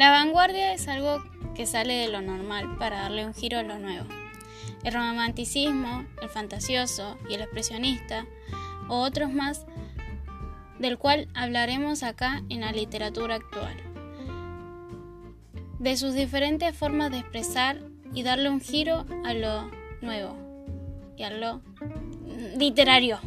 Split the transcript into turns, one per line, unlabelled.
La vanguardia es algo que sale de lo normal para darle un giro a lo nuevo. El romanticismo, el fantasioso y el expresionista, o otros más, del cual hablaremos acá en la literatura actual. De sus diferentes formas de expresar y darle un giro a lo nuevo y a lo literario.